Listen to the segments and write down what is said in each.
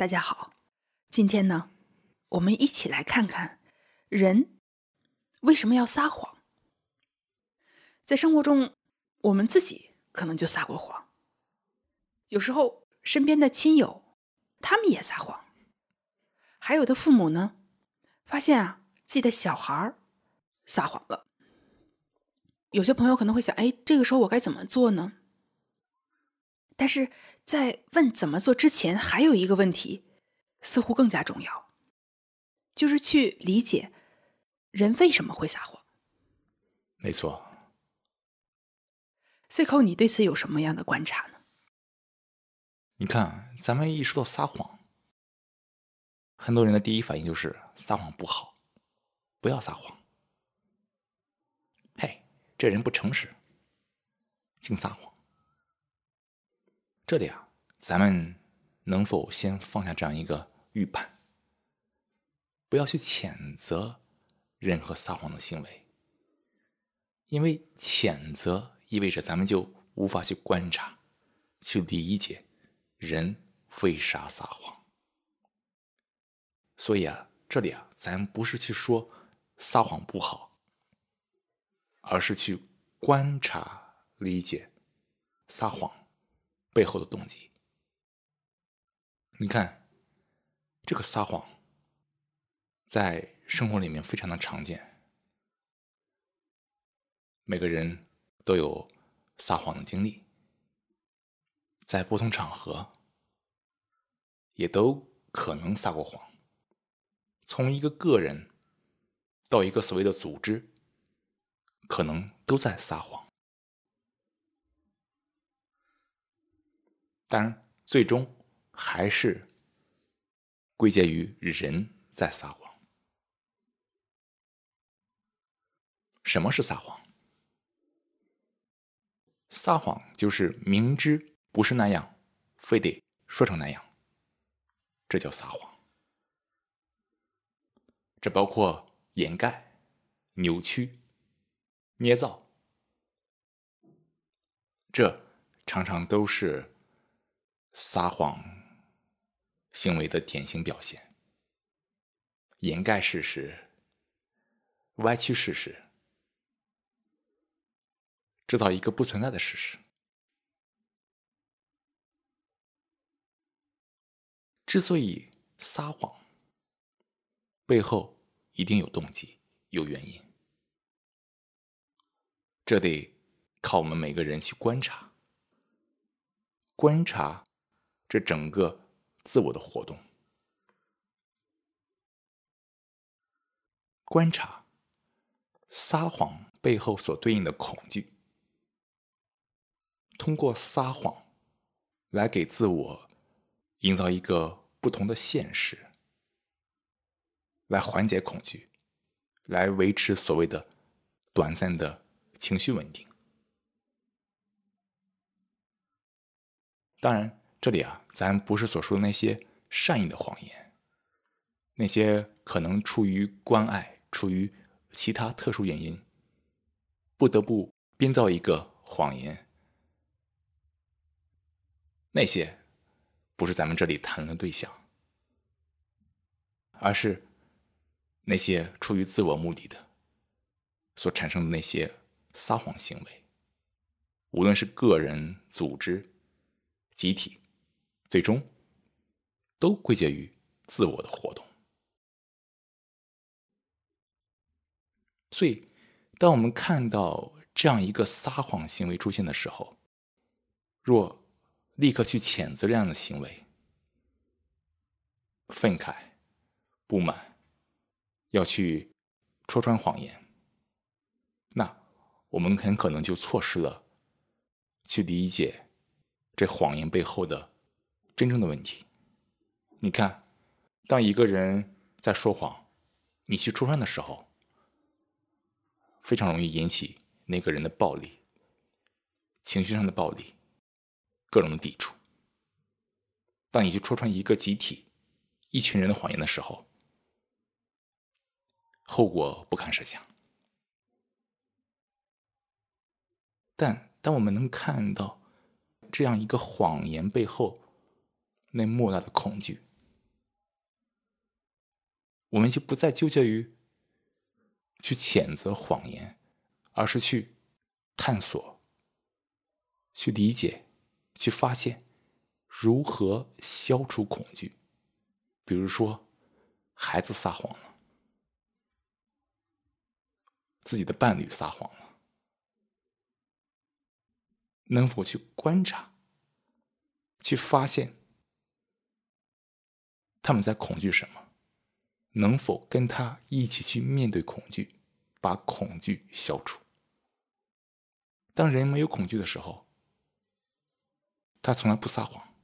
大家好，今天呢，我们一起来看看人为什么要撒谎。在生活中，我们自己可能就撒过谎，有时候身边的亲友他们也撒谎，还有的父母呢，发现啊自己的小孩儿撒谎了。有些朋友可能会想，哎，这个时候我该怎么做呢？但是在问怎么做之前，还有一个问题似乎更加重要，就是去理解人为什么会撒谎。没错。C 口，你对此有什么样的观察呢？你看，咱们一说到撒谎，很多人的第一反应就是撒谎不好，不要撒谎。嘿，这人不诚实，净撒谎。这里啊，咱们能否先放下这样一个预判，不要去谴责任何撒谎的行为，因为谴责意味着咱们就无法去观察、去理解人为啥撒谎。所以啊，这里啊，咱不是去说撒谎不好，而是去观察、理解撒谎。背后的动机，你看，这个撒谎在生活里面非常的常见，每个人都有撒谎的经历，在不同场合也都可能撒过谎。从一个个人到一个所谓的组织，可能都在撒谎。当然，最终还是归结于人在撒谎。什么是撒谎？撒谎就是明知不是那样，非得说成那样，这叫撒谎。这包括掩盖、扭曲、捏造，这常常都是。撒谎行为的典型表现，掩盖事实、歪曲事实、制造一个不存在的事实。之所以撒谎，背后一定有动机、有原因，这得靠我们每个人去观察，观察。这整个自我的活动，观察撒谎背后所对应的恐惧，通过撒谎来给自我营造一个不同的现实，来缓解恐惧，来维持所谓的短暂的情绪稳定。当然。这里啊，咱不是所说的那些善意的谎言，那些可能出于关爱、出于其他特殊原因，不得不编造一个谎言，那些不是咱们这里谈论的对象，而是那些出于自我目的的所产生的那些撒谎行为，无论是个人、组织、集体。最终，都归结于自我的活动。所以，当我们看到这样一个撒谎行为出现的时候，若立刻去谴责这样的行为，愤慨、不满，要去戳穿谎言，那我们很可能就错失了去理解这谎言背后的。真正的问题，你看，当一个人在说谎，你去戳穿的时候，非常容易引起那个人的暴力、情绪上的暴力、各种抵触。当你去戳穿一个集体、一群人的谎言的时候，后果不堪设想。但当我们能看到这样一个谎言背后，那莫大的恐惧，我们就不再纠结于去谴责谎言，而是去探索、去理解、去发现如何消除恐惧。比如说，孩子撒谎了，自己的伴侣撒谎了，能否去观察、去发现他们在恐惧什么？能否跟他一起去面对恐惧，把恐惧消除？当人没有恐惧的时候，他从来不撒谎，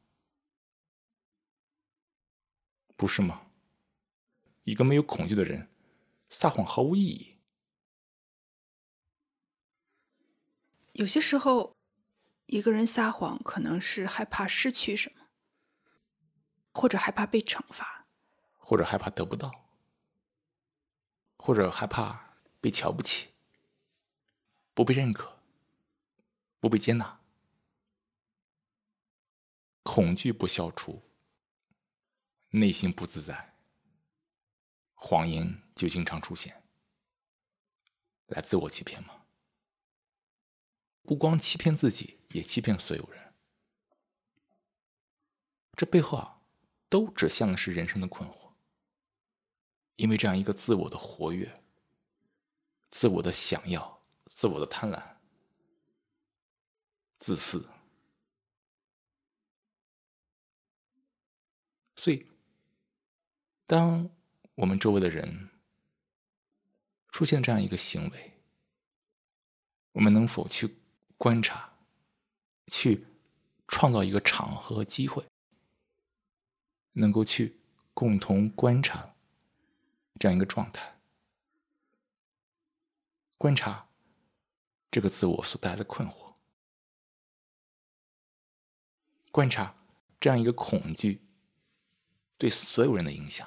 不是吗？一个没有恐惧的人，撒谎毫无意义。有些时候，一个人撒谎可能是害怕失去什么，或者害怕被惩罚。或者害怕得不到，或者害怕被瞧不起、不被认可、不被接纳，恐惧不消除，内心不自在，谎言就经常出现，来自我欺骗吗？不光欺骗自己，也欺骗所有人，这背后啊，都指向的是人生的困惑。因为这样一个自我的活跃、自我的想要、自我的贪婪、自私，所以，当我们周围的人出现这样一个行为，我们能否去观察、去创造一个场合和机会，能够去共同观察？这样一个状态，观察这个自我所带来的困惑，观察这样一个恐惧对所有人的影响，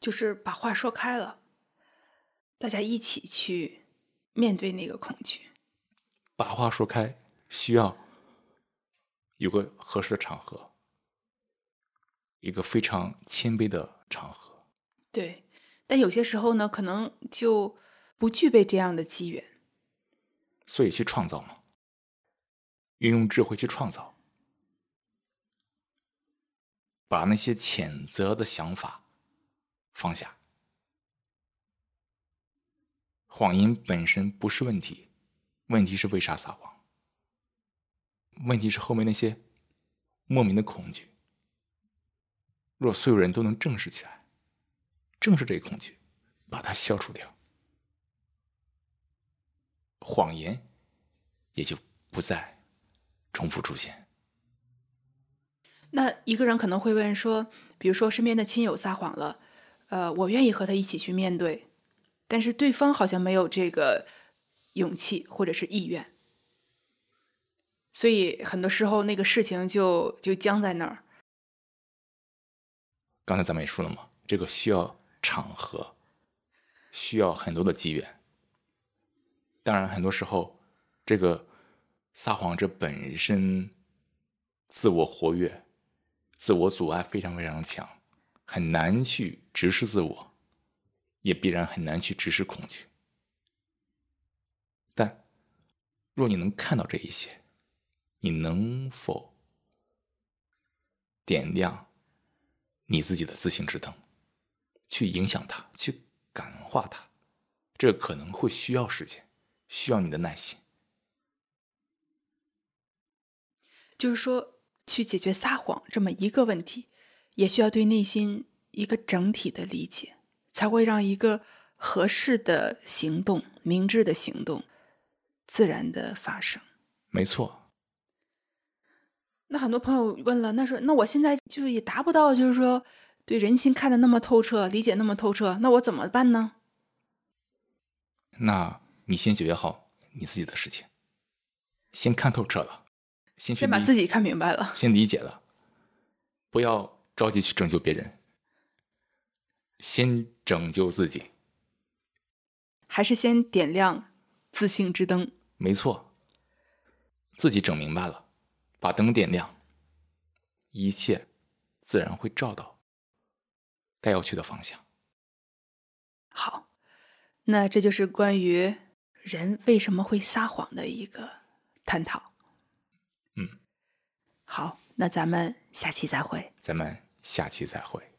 就是把话说开了，大家一起去面对那个恐惧。把话说开需要有个合适的场合，一个非常谦卑的场合。对，但有些时候呢，可能就不具备这样的机缘，所以去创造嘛，运用智慧去创造，把那些谴责的想法放下。谎言本身不是问题，问题是为啥撒谎？问题是后面那些莫名的恐惧。若所有人都能正视起来。正视这个恐惧，把它消除掉，谎言也就不再重复出现。那一个人可能会问说，比如说身边的亲友撒谎了，呃，我愿意和他一起去面对，但是对方好像没有这个勇气或者是意愿，所以很多时候那个事情就就僵在那儿。刚才咱们也说了嘛，这个需要。场合需要很多的机缘，当然，很多时候这个撒谎者本身自我活跃、自我阻碍非常非常强，很难去直视自我，也必然很难去直视恐惧。但若你能看到这一些，你能否点亮你自己的自信之灯？去影响他，去感化他，这可能会需要时间，需要你的耐心。就是说，去解决撒谎这么一个问题，也需要对内心一个整体的理解，才会让一个合适的行动、明智的行动自然的发生。没错。那很多朋友问了，那说，那我现在就是也达不到，就是说。对人心看得那么透彻，理解那么透彻，那我怎么办呢？那你先解决好你自己的事情，先看透彻了，先先把自己看明白了，先理解了，不要着急去拯救别人，先拯救自己，还是先点亮自信之灯。没错，自己整明白了，把灯点亮，一切自然会照到。该要去的方向。好，那这就是关于人为什么会撒谎的一个探讨。嗯，好，那咱们下期再会。咱们下期再会。